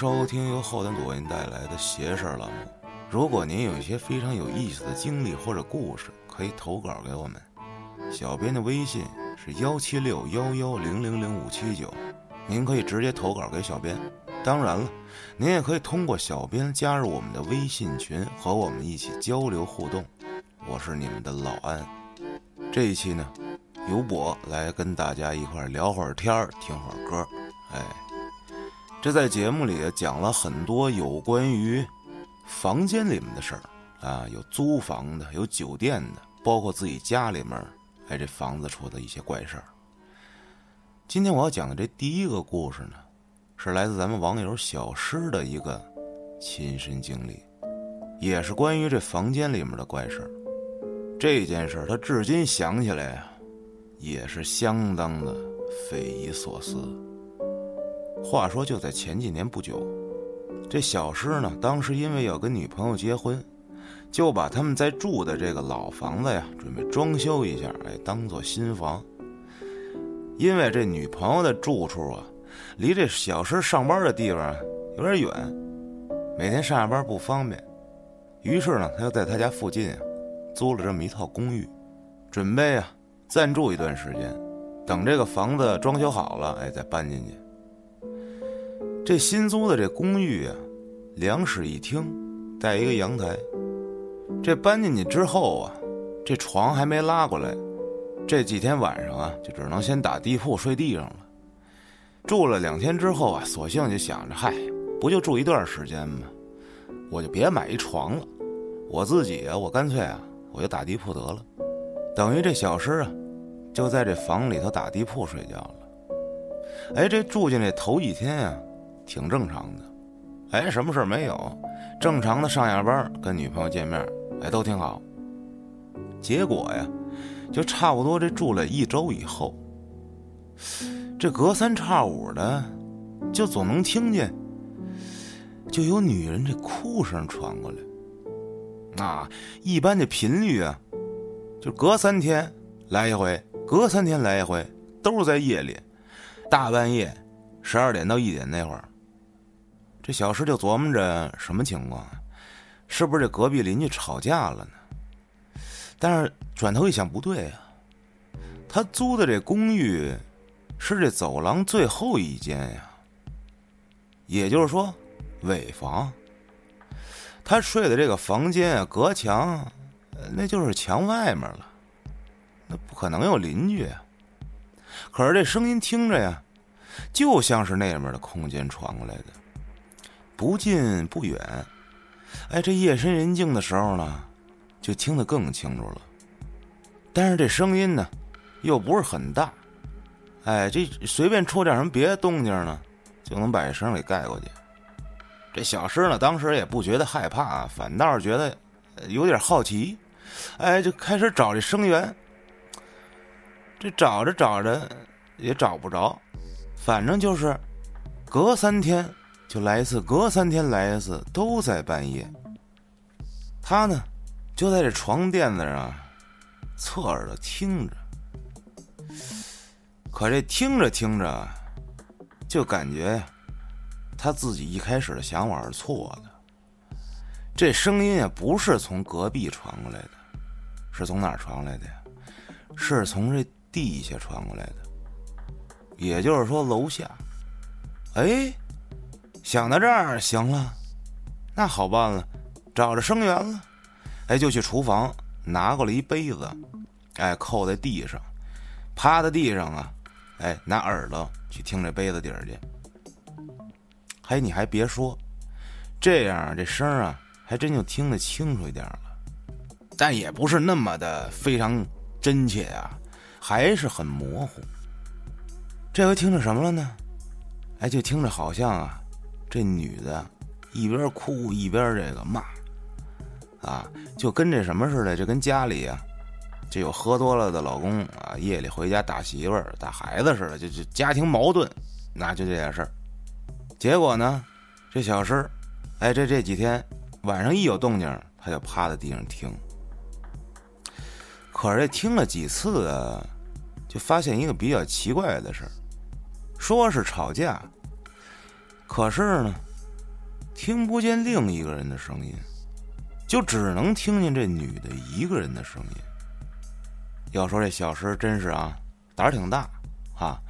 收听由后端组为您带来的邪事儿栏目。如果您有一些非常有意思的经历或者故事，可以投稿给我们。小编的微信是幺七六幺幺零零零五七九，您可以直接投稿给小编。当然了，您也可以通过小编加入我们的微信群，和我们一起交流互动。我是你们的老安。这一期呢，由我来跟大家一块聊会儿天儿，听会儿歌。哎，这在节目里讲了很多有关于房间里面的事儿啊，有租房的，有酒店的，包括自己家里面，哎，这房子出的一些怪事儿。今天我要讲的这第一个故事呢，是来自咱们网友小诗的一个亲身经历，也是关于这房间里面的怪事儿。这件事儿他至今想起来呀，也是相当的匪夷所思。话说，就在前几年不久，这小诗呢，当时因为要跟女朋友结婚，就把他们在住的这个老房子呀，准备装修一下，哎，当做新房。因为这女朋友的住处啊，离这小诗上班的地方有点远，每天上下班不方便，于是呢，他就在他家附近啊，租了这么一套公寓，准备啊暂住一段时间，等这个房子装修好了，哎，再搬进去。这新租的这公寓啊，两室一厅，带一个阳台。这搬进去之后啊，这床还没拉过来，这几天晚上啊，就只能先打地铺睡地上了。住了两天之后啊，索性就想着，嗨，不就住一段时间吗？我就别买一床了，我自己啊，我干脆啊，我就打地铺得了。等于这小诗啊，就在这房里头打地铺睡觉了。哎，这住进来头几天呀。挺正常的，哎，什么事儿没有，正常的上下班，跟女朋友见面，哎，都挺好。结果呀，就差不多这住了一周以后，这隔三差五的，就总能听见，就有女人这哭声传过来。啊，一般的频率啊，就隔三天来一回，隔三天来一回，都是在夜里，大半夜十二点到一点那会儿。这小石就琢磨着什么情况，是不是这隔壁邻居吵架了呢？但是转头一想，不对啊，他租的这公寓是这走廊最后一间呀，也就是说尾房。他睡的这个房间啊，隔墙，那就是墙外面了，那不可能有邻居啊。可是这声音听着呀，就像是那面的空间传过来的。不近不远，哎，这夜深人静的时候呢，就听得更清楚了。但是这声音呢，又不是很大，哎，这随便出点什么别的动静呢，就能把这声给盖过去。这小诗呢，当时也不觉得害怕，反倒是觉得有点好奇，哎，就开始找这声源。这找着找着也找不着，反正就是隔三天。就来一次，隔三天来一次，都在半夜。他呢，就在这床垫子上侧耳朵听着。可这听着听着，就感觉，他自己一开始的想法是错的。这声音也，不是从隔壁传过来的，是从哪传过来的呀？是从这地下传过来的，也就是说楼下。哎。想到这儿，行了，那好办了，找着声源了，哎，就去厨房拿过来一杯子，哎，扣在地上，趴在地上啊，哎，拿耳朵去听这杯子底儿去。嘿，你还别说，这样这声啊，还真就听得清楚一点了，但也不是那么的非常真切啊，还是很模糊。这回听着什么了呢？哎，就听着好像啊。这女的，一边哭一边这个骂，啊，就跟这什么似的，就跟家里啊，这有喝多了的老公啊，夜里回家打媳妇儿、打孩子似的，就就家庭矛盾，那就这点事儿。结果呢，这小诗，哎，这这几天晚上一有动静，他就趴在地上听。可是这听了几次啊，就发现一个比较奇怪的事儿，说是吵架。可是呢，听不见另一个人的声音，就只能听见这女的一个人的声音。要说这小石真是啊，胆儿挺大，啊，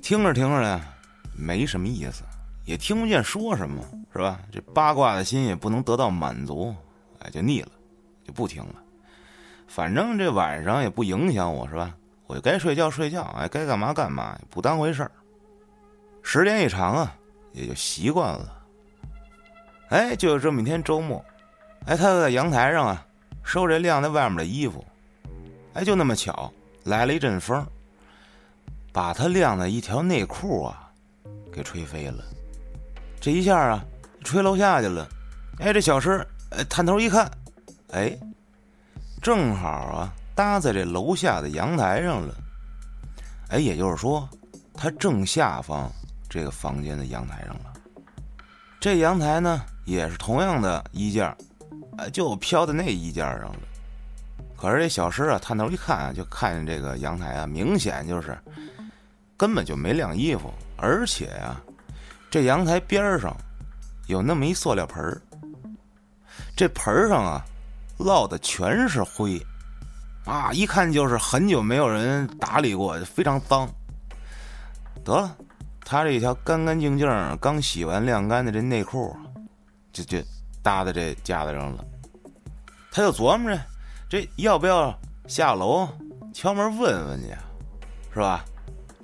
听着听着呢，没什么意思，也听不见说什么，是吧？这八卦的心也不能得到满足，哎，就腻了，就不听了。反正这晚上也不影响我，是吧？我就该睡觉睡觉，哎，该干嘛干嘛，不当回事儿。时间一长啊，也就习惯了。哎，就有这么一天周末，哎，他在阳台上啊收这晾在外面的衣服，哎，就那么巧来了一阵风，把他晾的一条内裤啊给吹飞了。这一下啊，吹楼下去了。哎，这小石哎探头一看，哎。正好啊，搭在这楼下的阳台上了。哎，也就是说，他正下方这个房间的阳台上了。这阳台呢，也是同样的衣架，哎，就飘在那衣架上了。可是这小石啊，探头一看啊，就看见这个阳台啊，明显就是根本就没晾衣服，而且呀，这阳台边上有那么一塑料盆儿，这盆儿上啊。落的全是灰，啊，一看就是很久没有人打理过，非常脏。得了，他这一条干干净净、刚洗完晾干的这内裤，就就搭在这架子上了。他就琢磨着，这要不要下楼敲门问问去，是吧？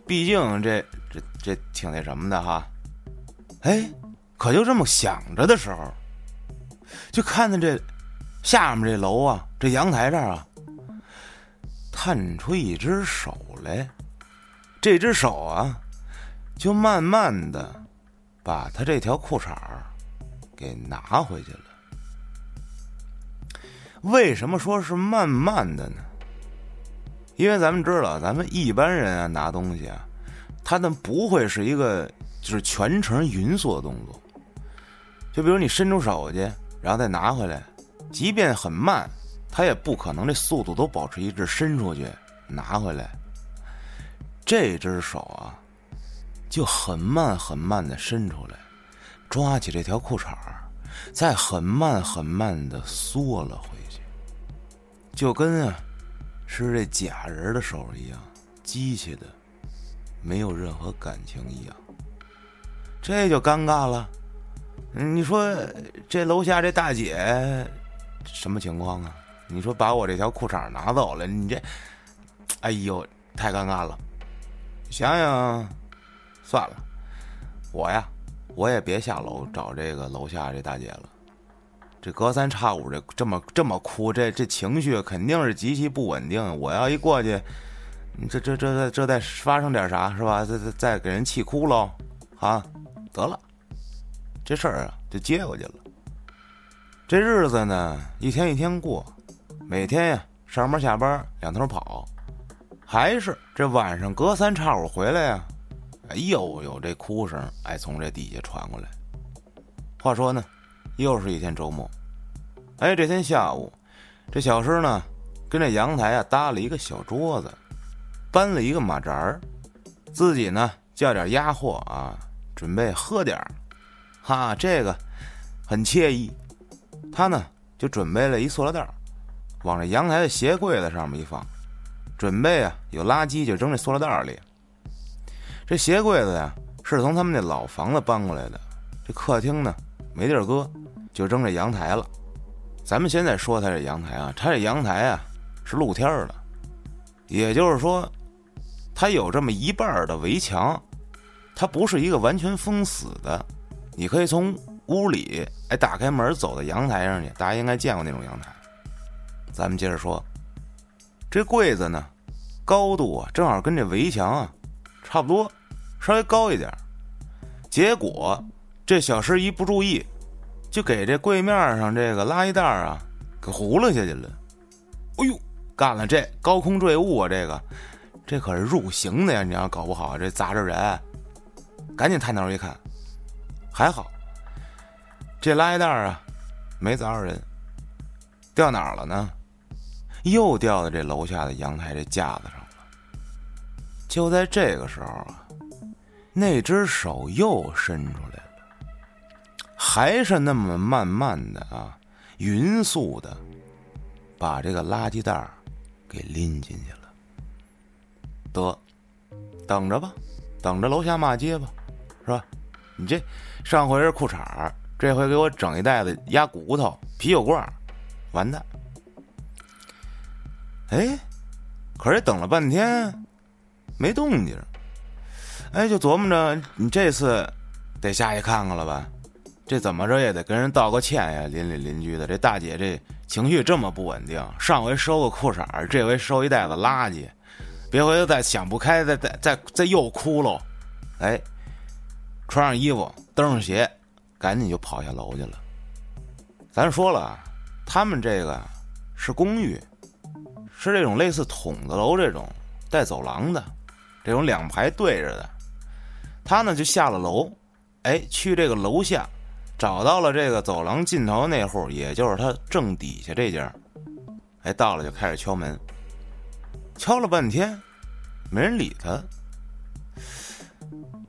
毕竟这这这挺那什么的哈。哎，可就这么想着的时候，就看见这。下面这楼啊，这阳台这儿啊，探出一只手来。这只手啊，就慢慢的把他这条裤衩给拿回去了。为什么说是慢慢的呢？因为咱们知道，咱们一般人啊拿东西啊，他那不会是一个就是全程匀速的动作。就比如你伸出手去，然后再拿回来。即便很慢，他也不可能这速度都保持一致，伸出去拿回来。这只手啊，就很慢很慢的伸出来，抓起这条裤衩再很慢很慢的缩了回去，就跟啊是这假人的手一样，机器的，没有任何感情一样。这就尴尬了。你说这楼下这大姐。什么情况啊？你说把我这条裤衩拿走了，你这，哎呦，太尴尬了。想想，算了，我呀，我也别下楼找这个楼下这大姐了。这隔三差五这这么这么哭，这这情绪肯定是极其不稳定。我要一过去，你这这这这再发生点啥是吧？再再再给人气哭喽，啊，得了，这事儿啊就接过去了。这日子呢，一天一天过，每天呀上班下班两头跑，还是这晚上隔三差五回来呀，哎又有这哭声哎从这底下传过来。话说呢，又是一天周末，哎这天下午，这小师呢跟这阳台啊搭了一个小桌子，搬了一个马扎儿，自己呢叫点鸭货啊，准备喝点儿，哈这个很惬意。他呢就准备了一塑料袋，往这阳台的鞋柜子上面一放，准备啊有垃圾就扔这塑料袋里。这鞋柜子呀是从他们那老房子搬过来的，这客厅呢没地儿搁，就扔这阳台了。咱们现在说他这阳台啊，他这阳台啊是露天的，也就是说，它有这么一半的围墙，它不是一个完全封死的，你可以从。屋里，哎，打开门走到阳台上去，大家应该见过那种阳台。咱们接着说，这柜子呢，高度啊，正好跟这围墙啊差不多，稍微高一点。结果这小师一不注意，就给这柜面上这个垃圾袋啊给糊了下去了。哎呦，干了这高空坠物啊！这个，这可是入刑的呀！你要搞不好这砸着人，赶紧探头一看，还好。这垃圾袋啊，没砸着人，掉哪儿了呢？又掉在这楼下的阳台这架子上了。就在这个时候啊，那只手又伸出来了，还是那么慢慢的啊，匀速的把这个垃圾袋给拎进去了。得，等着吧，等着楼下骂街吧，是吧？你这上回是裤衩，这回给我整一袋子鸭骨头、啤酒罐，完蛋！哎，可是等了半天没动静，哎，就琢磨着你这次得下去看看了吧？这怎么着也得跟人道个歉呀，邻里邻居的。这大姐这情绪这么不稳定，上回收个裤衩，这回收一袋子垃圾，别回头再想不开，再再再再又哭喽。哎，穿上衣服，蹬上鞋，赶紧就跑下楼去了。咱说了，他们这个是公寓，是这种类似筒子楼这种带走廊的，这种两排对着的。他呢就下了楼，哎，去这个楼下。找到了这个走廊尽头那户，也就是他正底下这家。哎，到了就开始敲门，敲了半天，没人理他。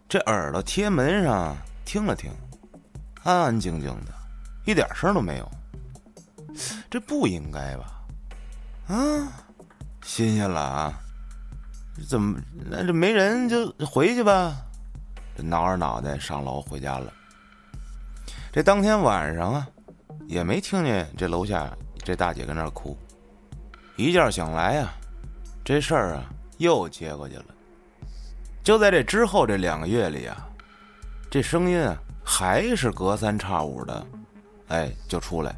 这耳朵贴门上听了听，安安静静的，一点声都没有。这不应该吧？啊，新鲜了啊！怎么那这没人就回去吧？挠着脑袋上楼回家了。这当天晚上啊，也没听见这楼下这大姐跟那哭。一觉醒来啊，这事儿啊又接过去了。就在这之后这两个月里啊，这声音啊还是隔三差五的，哎就出来。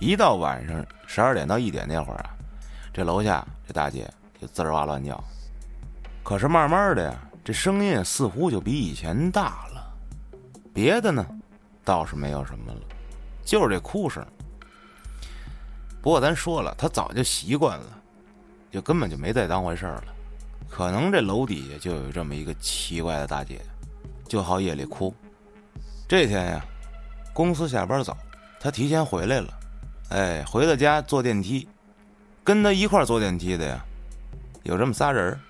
一到晚上十二点到一点那会儿啊，这楼下这大姐就滋哇乱叫。可是慢慢的呀，这声音似乎就比以前大了。别的呢？倒是没有什么了，就是这哭声。不过咱说了，他早就习惯了，就根本就没再当回事儿了。可能这楼底下就有这么一个奇怪的大姐，就好夜里哭。这天呀，公司下班早，他提前回来了。哎，回到家坐电梯，跟他一块坐电梯的呀，有这么仨人儿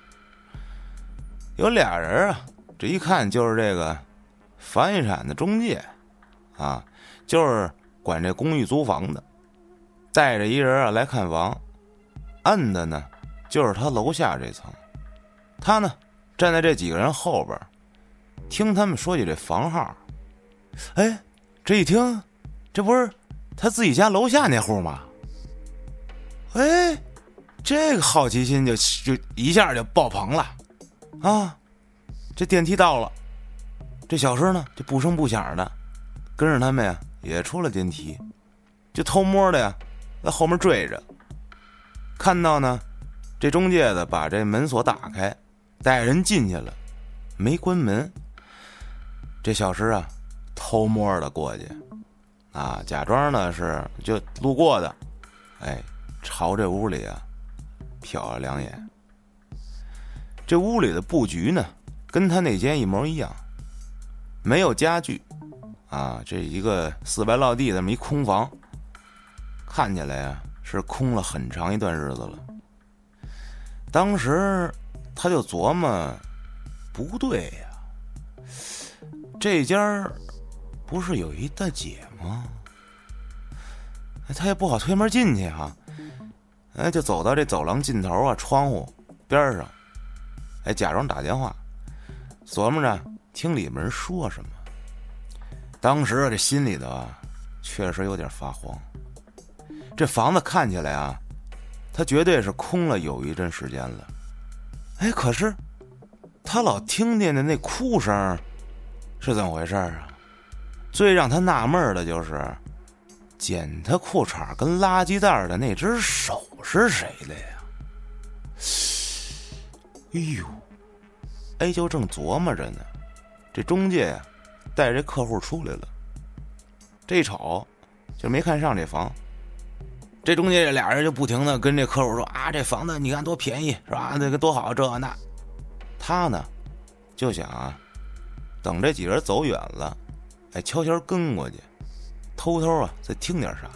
有俩人啊，这一看就是这个房地产的中介。啊，就是管这公寓租房的，带着一人啊来看房，摁的呢就是他楼下这层，他呢站在这几个人后边，听他们说起这房号，哎，这一听，这不是他自己家楼下那户吗？哎，这个好奇心就就一下就爆棚了，啊，这电梯到了，这小声呢就不声不响的。跟着他们呀，也出了电梯，就偷摸的呀，在后面追着。看到呢，这中介的把这门锁打开，带人进去了，没关门。这小石啊，偷摸的过去，啊，假装呢是就路过的，哎，朝这屋里啊瞟了两眼。这屋里的布局呢，跟他那间一模一样，没有家具。啊，这一个四白落地的这么一空房，看起来啊是空了很长一段日子了。当时他就琢磨，不对呀，这家不是有一大姐吗？他也不好推门进去哈，哎，就走到这走廊尽头啊，窗户边上，哎，假装打电话，琢磨着听里面人说什么。当时这心里头啊，确实有点发慌。这房子看起来啊，他绝对是空了有一阵时间了。哎，可是他老听见的那哭声是怎么回事啊？最让他纳闷的就是，捡他裤衩跟垃圾袋的那只手是谁的呀？哎呦，哎，就正琢磨着呢，这中介呀。带着这客户出来了，这一瞅就没看上这房。这中介这俩人就不停的跟这客户说：“啊，这房子你看多便宜是吧？那个多好，这那。”他呢就想啊，等这几人走远了，哎，悄悄跟过去，偷偷啊再听点啥。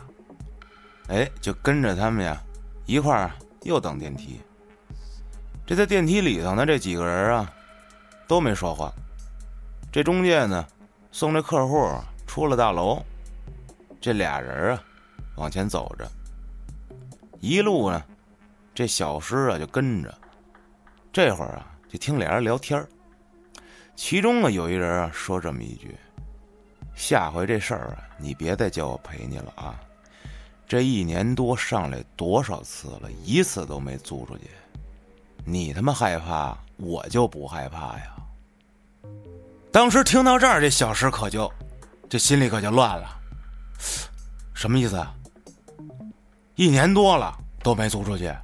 哎，就跟着他们呀一块儿又等电梯。这在电梯里头呢，这几个人啊都没说话。这中介呢。送这客户出了大楼，这俩人啊往前走着，一路呢，这小师啊就跟着。这会儿啊，就听俩人聊天其中啊有一人啊说这么一句：“下回这事儿啊，你别再叫我陪你了啊！这一年多上来多少次了，一次都没租出去。你他妈害怕，我就不害怕呀！”当时听到这儿，这小石可就这心里可就乱了，什么意思啊？一年多了都没租出去。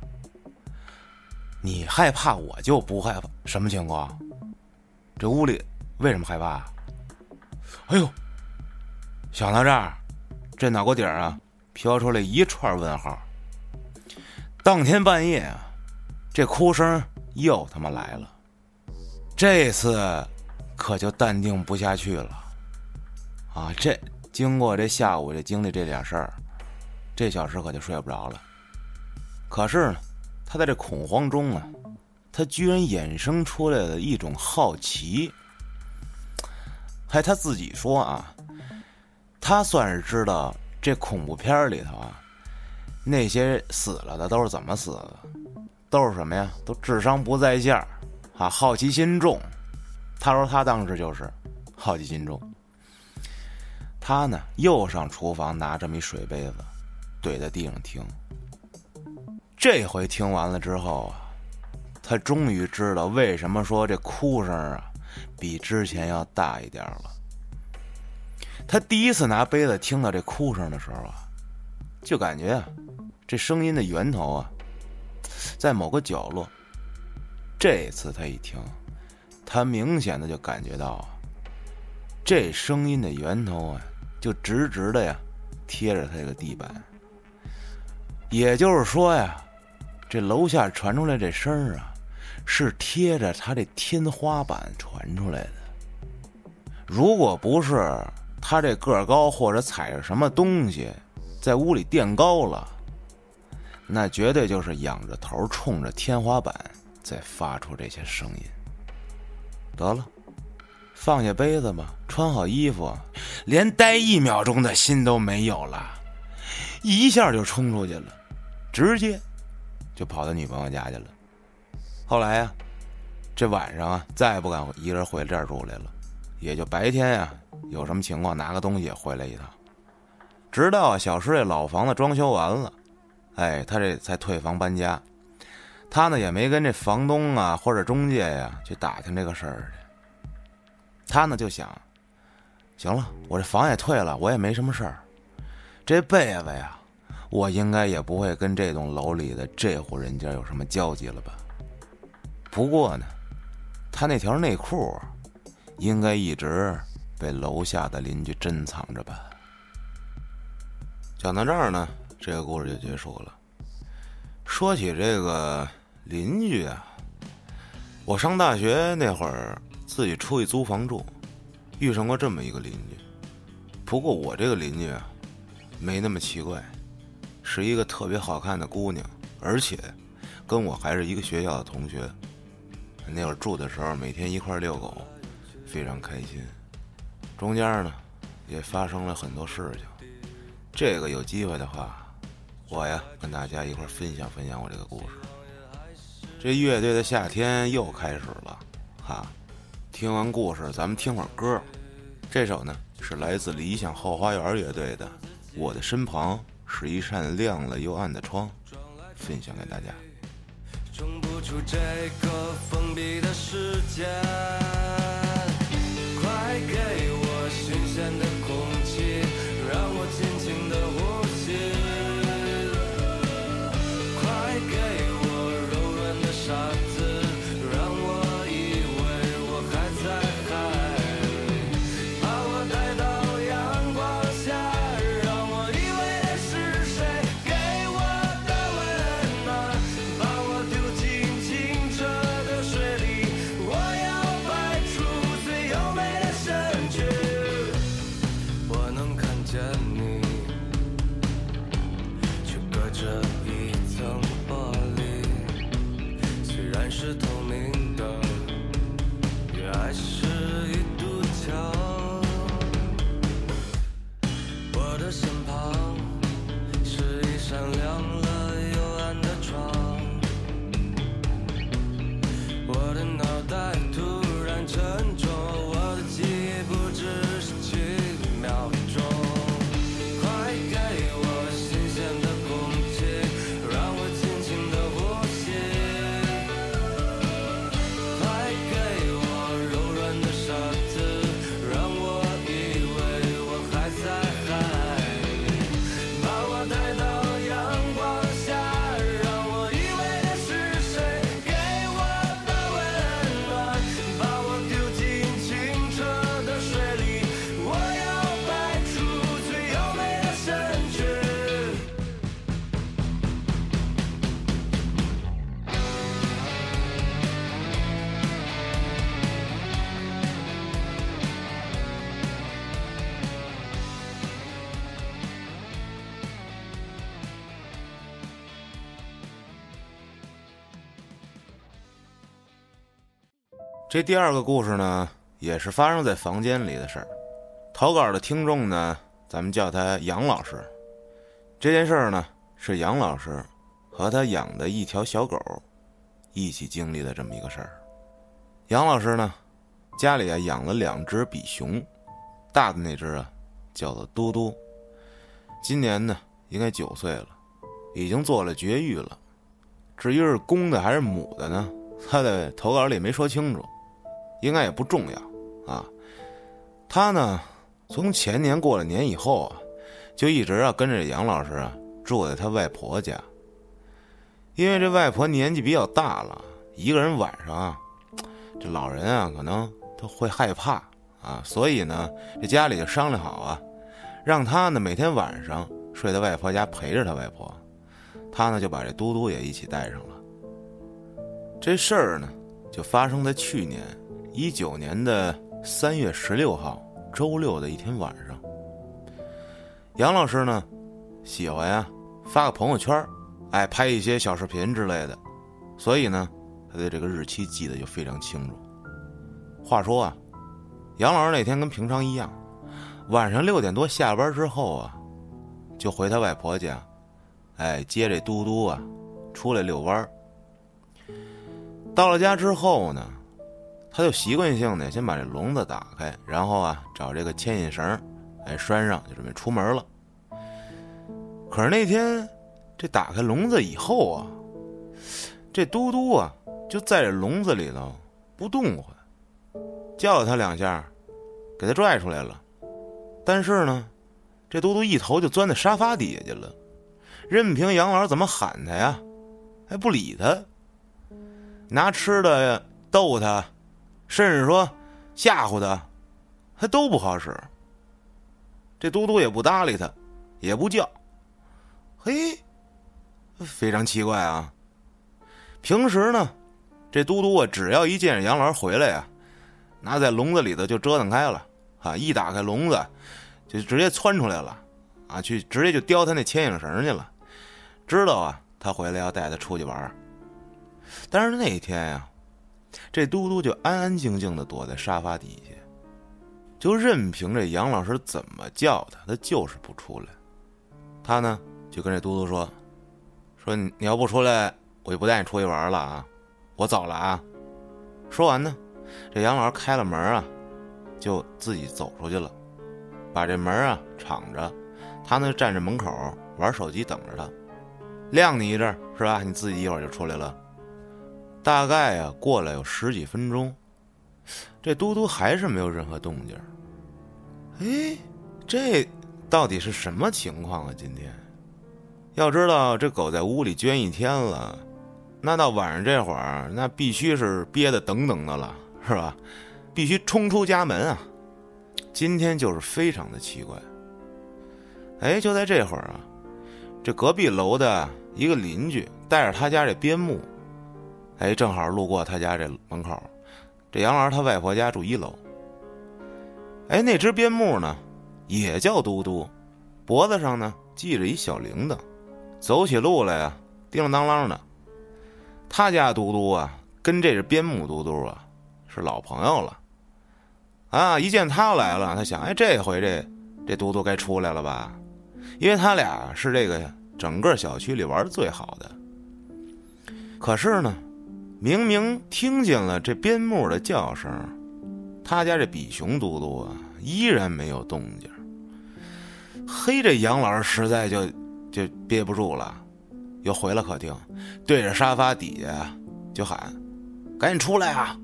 你害怕，我就不害怕。什么情况？这屋里为什么害怕？哎呦！想到这儿，这脑瓜顶啊飘出来一串问号。当天半夜啊，这哭声又他妈来了。这次可就淡定不下去了。啊，这经过这下午这经历这点事儿，这小时可就睡不着了。可是呢。他在这恐慌中啊，他居然衍生出来了一种好奇。还他自己说啊，他算是知道这恐怖片里头啊，那些死了的都是怎么死的，都是什么呀？都智商不在线啊，好奇心重。他说他当时就是好奇心重。他呢，又上厨房拿这么一水杯子，怼在地上听。这回听完了之后啊，他终于知道为什么说这哭声啊比之前要大一点了。他第一次拿杯子听到这哭声的时候啊，就感觉啊，这声音的源头啊在某个角落。这次他一听，他明显的就感觉到啊，这声音的源头啊就直直的呀贴着他这个地板，也就是说呀。这楼下传出来这声啊，是贴着他这天花板传出来的。如果不是他这个高，或者踩着什么东西在屋里垫高了，那绝对就是仰着头冲着天花板在发出这些声音。得了，放下杯子吧，穿好衣服，连待一秒钟的心都没有了，一下就冲出去了，直接。就跑到女朋友家去了。后来呀，这晚上啊，再也不敢一个人回这儿住来了。也就白天呀，有什么情况拿个东西回来一趟。直到啊，小石这老房子装修完了，哎，他这才退房搬家。他呢也没跟这房东啊或者中介呀去打听这个事儿去。他呢就想，行了，我这房也退了，我也没什么事儿，这辈子呀。我应该也不会跟这栋楼里的这户人家有什么交集了吧？不过呢，他那条内裤应该一直被楼下的邻居珍藏着吧。讲到这儿呢，这个故事就结束了。说起这个邻居啊，我上大学那会儿自己出去租房住，遇上过这么一个邻居。不过我这个邻居啊，没那么奇怪。是一个特别好看的姑娘，而且跟我还是一个学校的同学。那会儿住的时候，每天一块遛狗，非常开心。中间呢，也发生了很多事情。这个有机会的话，我呀跟大家一块分享分享我这个故事。这乐队的夏天又开始了，哈！听完故事，咱们听会儿歌。这首呢是来自理想后花园乐队的《我的身旁》。是一扇亮了又暗的窗，分享给大家。冲不出这个封闭的世界，快给我新鲜的这第二个故事呢，也是发生在房间里的事儿。投稿的听众呢，咱们叫他杨老师。这件事儿呢，是杨老师和他养的一条小狗一起经历的这么一个事儿。杨老师呢，家里啊养了两只比熊，大的那只啊叫做嘟嘟，今年呢应该九岁了，已经做了绝育了。至于是公的还是母的呢，他的投稿里没说清楚。应该也不重要，啊，他呢，从前年过了年以后啊，就一直啊跟着杨老师啊住在他外婆家。因为这外婆年纪比较大了，一个人晚上啊，这老人啊可能他会害怕啊，所以呢，这家里就商量好啊，让他呢每天晚上睡在外婆家陪着他外婆，他呢就把这嘟嘟也一起带上了。这事儿呢，就发生在去年。一九年的三月十六号，周六的一天晚上，杨老师呢，喜欢呀发个朋友圈，哎，拍一些小视频之类的，所以呢，他对这个日期记得就非常清楚。话说啊，杨老师那天跟平常一样，晚上六点多下班之后啊，就回他外婆家，哎，接这嘟嘟啊，出来遛弯儿。到了家之后呢。他就习惯性的先把这笼子打开，然后啊找这个牵引绳，哎拴上，就准备出门了。可是那天这打开笼子以后啊，这嘟嘟啊就在这笼子里头不动唤，叫了他两下，给他拽出来了。但是呢，这嘟嘟一头就钻在沙发底下去了，任凭杨老怎么喊他呀，还不理他，拿吃的逗他。甚至说吓唬他，还都不好使。这嘟嘟也不搭理他，也不叫。嘿，非常奇怪啊！平时呢，这嘟嘟啊，只要一见着杨兰回来呀，那在笼子里头就折腾开了啊！一打开笼子，就直接窜出来了啊，去直接就叼他那牵引绳去了。知道啊，他回来要带他出去玩。但是那一天呀。这嘟嘟就安安静静的躲在沙发底下，就任凭这杨老师怎么叫他，他就是不出来。他呢就跟这嘟嘟说：“说你要不出来，我就不带你出去玩了啊，我走了啊。”说完呢，这杨老师开了门啊，就自己走出去了，把这门啊敞着，他呢站在门口玩手机等着他，晾你一阵是吧？你自己一会儿就出来了。大概啊，过了有十几分钟，这嘟嘟还是没有任何动静。哎，这到底是什么情况啊？今天，要知道这狗在屋里圈一天了，那到晚上这会儿，那必须是憋得等等的了，是吧？必须冲出家门啊！今天就是非常的奇怪。哎，就在这会儿啊，这隔壁楼的一个邻居带着他家这边牧。哎，正好路过他家这门口，这杨老师他外婆家住一楼。哎，那只边牧呢，也叫嘟嘟，脖子上呢系着一小铃铛，走起路来呀叮铃当啷的。他家嘟嘟啊，跟这只边牧嘟嘟啊是老朋友了。啊，一见他来了，他想，哎，这回这这嘟嘟该出来了吧？因为他俩是这个整个小区里玩的最好的。可是呢，明明听见了这边牧的叫声，他家这比熊嘟嘟啊，依然没有动静。嘿，这杨老师实在就就憋不住了，又回了客厅，对着沙发底下就喊：“赶紧出来啊！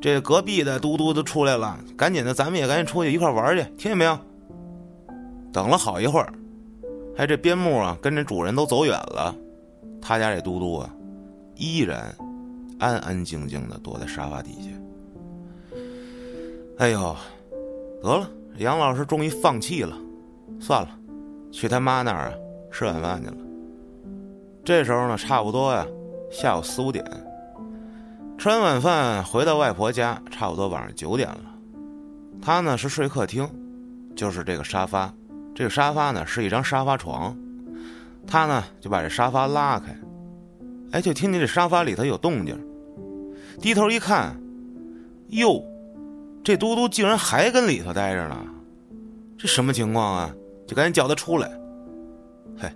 这隔壁的嘟嘟都出来了，赶紧的，咱们也赶紧出去一块玩去，听见没有？”等了好一会儿，哎，这边牧啊跟这主人都走远了，他家这嘟嘟啊依然安安静静的躲在沙发底下。哎呦，得了，杨老师终于放弃了。算了，去他妈那儿啊吃晚饭去了。这时候呢，差不多呀，下午四五点。吃完晚饭回到外婆家，差不多晚上九点了。他呢是睡客厅，就是这个沙发。这个沙发呢是一张沙发床。他呢就把这沙发拉开，哎，就听见这沙发里头有动静。低头一看，哟，这嘟嘟竟然还跟里头待着呢。这什么情况啊？就赶紧叫他出来。嘿，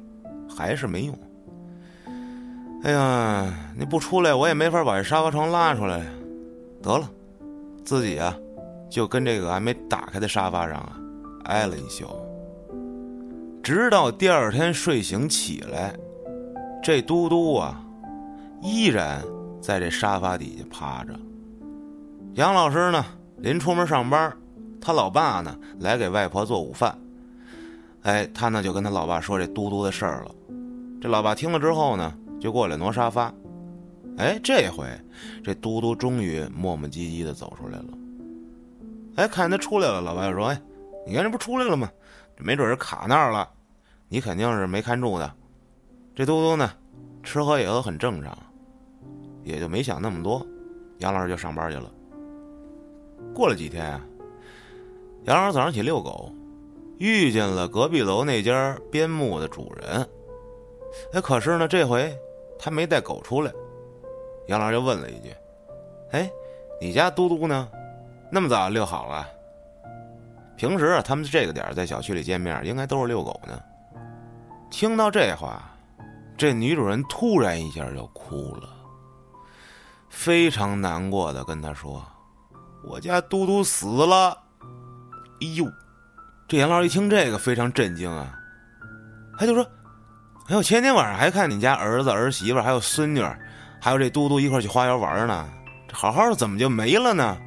还是没用。哎呀，你不出来，我也没法把这沙发床拉出来呀。得了，自己啊，就跟这个还没打开的沙发上啊，挨了一宿。直到第二天睡醒起来，这嘟嘟啊，依然在这沙发底下趴着。杨老师呢，临出门上班，他老爸呢来给外婆做午饭。哎，他呢就跟他老爸说这嘟嘟的事儿了。这老爸听了之后呢，就过来挪沙发。哎，这回这嘟嘟终于磨磨唧唧的走出来了。哎，看见他出来了，老爸就说：“哎，你看这不出来了吗？这没准是卡那儿了，你肯定是没看住的。”这嘟嘟呢，吃喝也都很正常，也就没想那么多。杨老师就上班去了。过了几天啊，杨老师早上起遛狗。遇见了隔壁楼那家边牧的主人，哎，可是呢，这回他没带狗出来。杨老师就问了一句：“哎，你家嘟嘟呢？那么早遛好了？平时啊，他们这个点在小区里见面，应该都是遛狗呢。”听到这话，这女主人突然一下就哭了，非常难过的跟他说：“我家嘟嘟死了。”哎呦！这杨老师一听这个非常震惊啊，他就说：“哎呦，前天晚上还看你家儿子儿媳妇还有孙女，还有这嘟嘟一块去花园玩呢，这好好的怎么就没了呢？”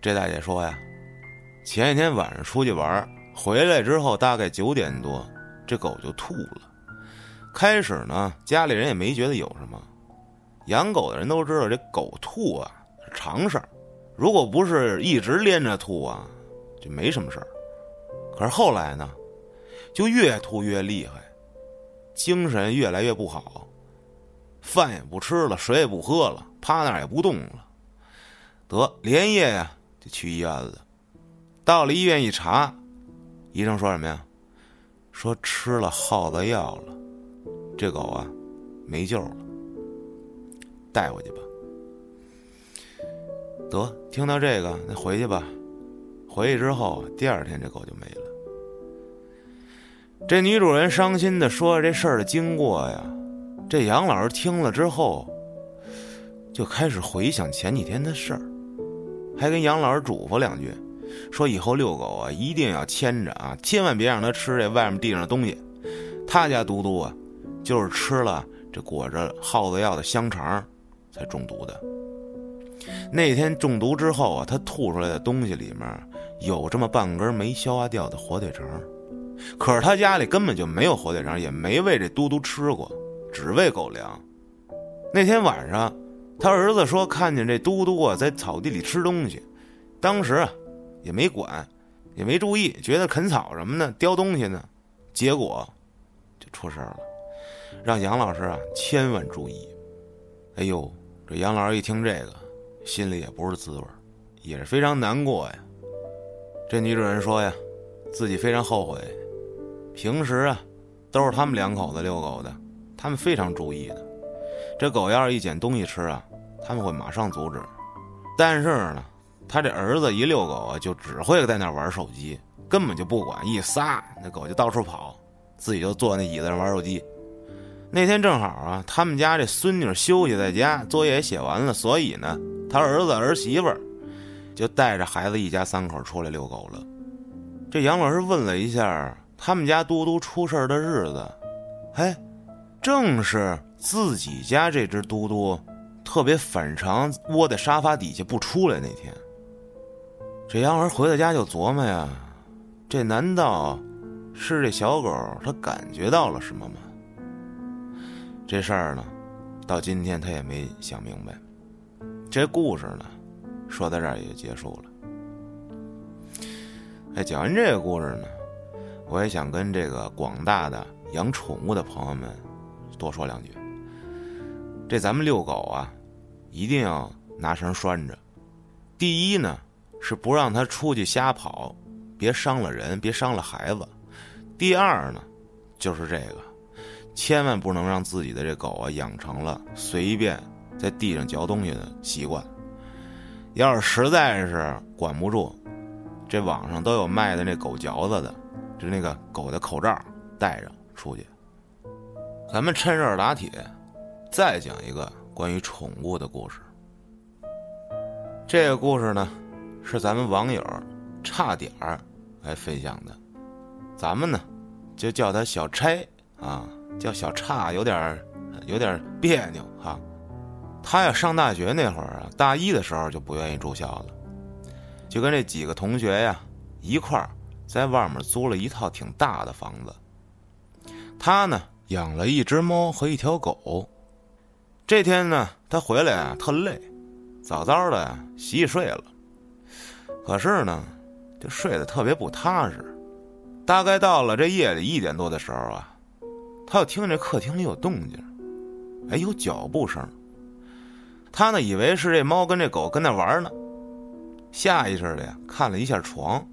这大姐说呀：“前一天晚上出去玩，回来之后大概九点多，这狗就吐了。开始呢，家里人也没觉得有什么，养狗的人都知道这狗吐啊是常事儿，如果不是一直连着吐啊，就没什么事儿。”可是后来呢，就越吐越厉害，精神越来越不好，饭也不吃了，水也不喝了，趴那儿也不动了。得连夜呀就去医院了。到了医院一查，医生说什么呀？说吃了耗子药了，这狗啊没救了，带回去吧。得听到这个，那回去吧。回去之后，第二天这狗就没了。这女主人伤心的说这事儿的经过呀，这杨老师听了之后，就开始回想前几天的事儿，还跟杨老师嘱咐两句，说以后遛狗啊一定要牵着啊，千万别让它吃这外面地上的东西。他家嘟嘟啊，就是吃了这裹着耗子药的香肠，才中毒的。那天中毒之后啊，他吐出来的东西里面有这么半根没消化掉的火腿肠。可是他家里根本就没有火腿肠，也没喂这嘟嘟吃过，只喂狗粮。那天晚上，他儿子说看见这嘟嘟啊在草地里吃东西，当时啊也没管，也没注意，觉得啃草什么的叼东西呢，结果就出事了，让杨老师啊千万注意。哎呦，这杨老师一听这个，心里也不是滋味，也是非常难过呀。这女主人说呀，自己非常后悔。平时啊，都是他们两口子遛狗的，他们非常注意的。这狗要是一捡东西吃啊，他们会马上阻止。但是呢，他这儿子一遛狗啊，就只会在那玩手机，根本就不管，一撒那狗就到处跑。自己就坐那椅子上玩手机。那天正好啊，他们家这孙女休息在家，作业也写完了，所以呢，他儿子儿媳妇就带着孩子一家三口出来遛狗了。这杨老师问了一下他们家嘟嘟出事的日子，哎，正是自己家这只嘟嘟特别反常窝在沙发底下不出来那天。这杨老师回到家就琢磨呀，这难道是这小狗它感觉到了什么吗？这事儿呢，到今天他也没想明白。这故事呢，说到这儿也结束了。哎，讲完这个故事呢，我也想跟这个广大的养宠物的朋友们多说两句。这咱们遛狗啊，一定要拿绳拴着。第一呢，是不让它出去瞎跑，别伤了人，别伤了孩子。第二呢，就是这个。千万不能让自己的这狗啊养成了随便在地上嚼东西的习惯。要是实在是管不住，这网上都有卖的那狗嚼子的，就那个狗的口罩戴着出去。咱们趁热打铁，再讲一个关于宠物的故事。这个故事呢，是咱们网友差点儿来分享的，咱们呢就叫他小差啊。叫小差有点有点别扭哈，他呀上大学那会儿啊，大一的时候就不愿意住校了，就跟这几个同学呀一块儿在外面租了一套挺大的房子。他呢养了一只猫和一条狗。这天呢他回来啊特累，早早的洗洗睡了。可是呢，就睡得特别不踏实。大概到了这夜里一点多的时候啊。他又听见这客厅里有动静，哎，有脚步声。他呢以为是这猫跟这狗跟那玩呢，下意识的呀看了一下床，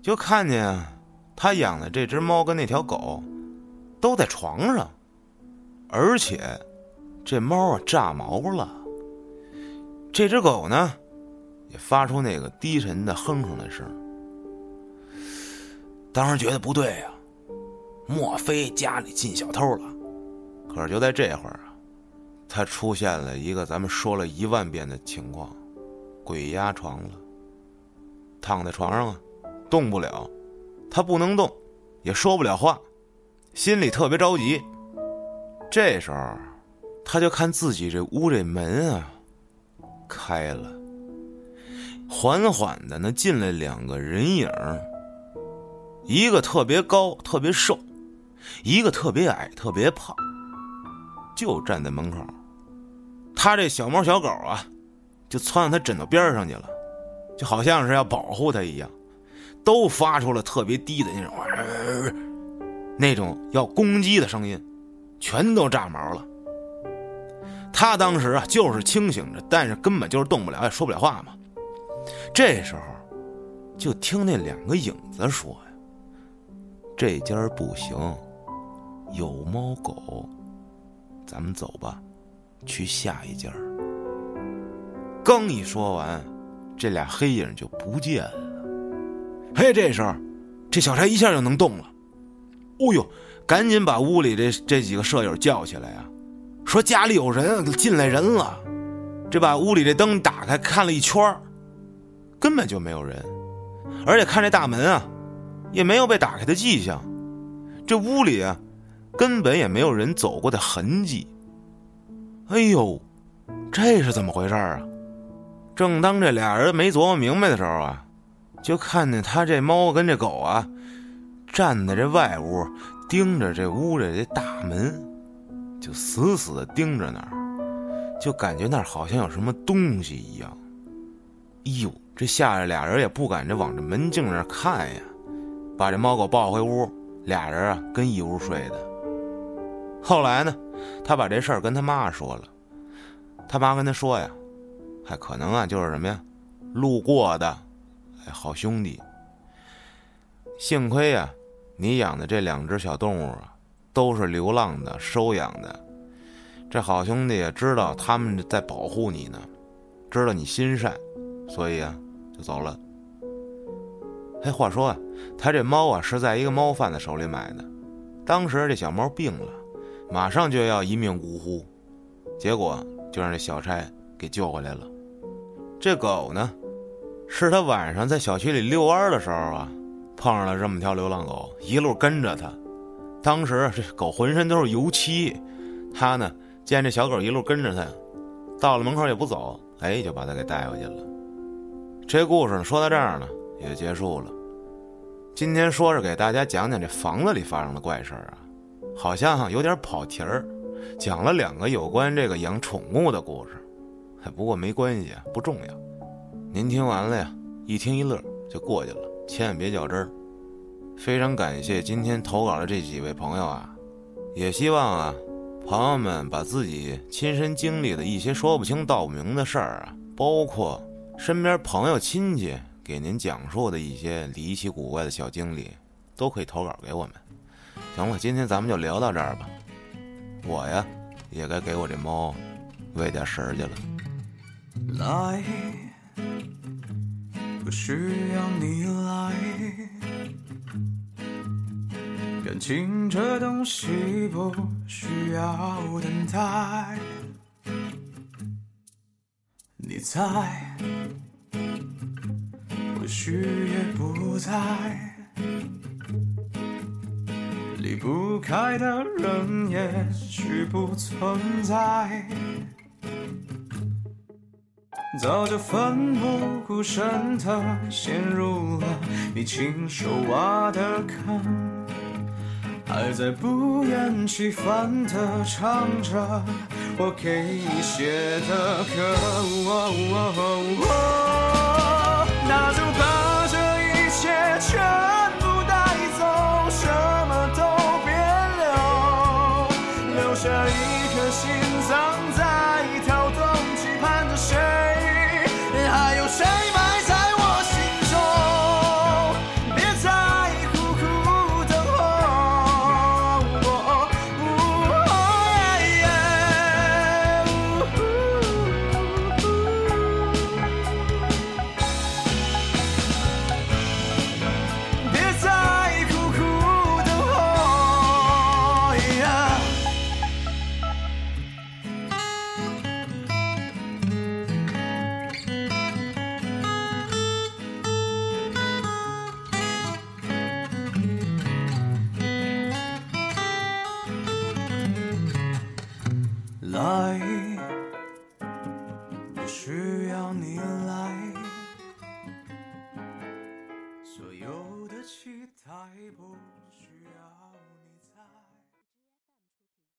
就看见他养的这只猫跟那条狗都在床上，而且这猫啊炸毛了，这只狗呢也发出那个低沉的哼哼的声。当时觉得不对呀。莫非家里进小偷了？可是就在这会儿啊，他出现了一个咱们说了一万遍的情况：鬼压床了。躺在床上啊，动不了，他不能动，也说不了话，心里特别着急。这时候，他就看自己这屋这门啊，开了，缓缓的呢进来两个人影一个特别高，特别瘦。一个特别矮、特别胖，就站在门口。他这小猫小狗啊，就窜到他枕头边上去了，就好像是要保护他一样，都发出了特别低的那种，那种要攻击的声音，全都炸毛了。他当时啊，就是清醒着，但是根本就是动不了，也说不了话嘛。这时候，就听那两个影子说呀：“这家不行。”有猫狗，咱们走吧，去下一家。刚一说完，这俩黑影就不见了。嘿，这时候，这小柴一下就能动了。哦呦，赶紧把屋里这这几个舍友叫起来呀，说家里有人进来人了。这把屋里这灯打开，看了一圈根本就没有人，而且看这大门啊，也没有被打开的迹象。这屋里啊。根本也没有人走过的痕迹。哎呦，这是怎么回事啊？正当这俩人没琢磨明白的时候啊，就看见他这猫跟这狗啊，站在这外屋，盯着这屋里这大门，就死死的盯着那儿，就感觉那儿好像有什么东西一样。哎呦，这吓着俩人也不敢这往这门镜那看呀，把这猫狗抱回屋，俩人啊跟一屋睡的。后来呢，他把这事儿跟他妈说了，他妈跟他说呀，还可能啊就是什么呀，路过的，哎，好兄弟。幸亏呀，你养的这两只小动物啊，都是流浪的，收养的，这好兄弟也知道他们在保护你呢，知道你心善，所以啊，就走了。哎，话说啊，他这猫啊是在一个猫贩子手里买的，当时这小猫病了，马上就要一命呜呼，结果就让这小差给救回来了。这狗呢，是他晚上在小区里遛弯的时候啊，碰上了这么条流浪狗，一路跟着他。当时这狗浑身都是油漆，他呢见这小狗一路跟着他，到了门口也不走，哎，就把它给带回去了。这故事呢说到这儿呢。也结束了。今天说是给大家讲讲这房子里发生的怪事儿啊，好像有点跑题儿，讲了两个有关这个养宠物的故事。哎不过没关系，不重要。您听完了呀，一听一乐就过去了，千万别较真儿。非常感谢今天投稿的这几位朋友啊，也希望啊，朋友们把自己亲身经历的一些说不清道不明的事儿啊，包括身边朋友亲戚。给您讲述的一些离奇古怪的小经历，都可以投稿给我们。行了，今天咱们就聊到这儿吧。我呀，也该给我这猫喂点食儿去了。来，不需要你来，感情这东西不需要等待。你在。或许也不在，离不开的人也许不存在，早就奋不顾身的陷入了你亲手挖的坑，还在不厌其烦的唱着我给你写的歌。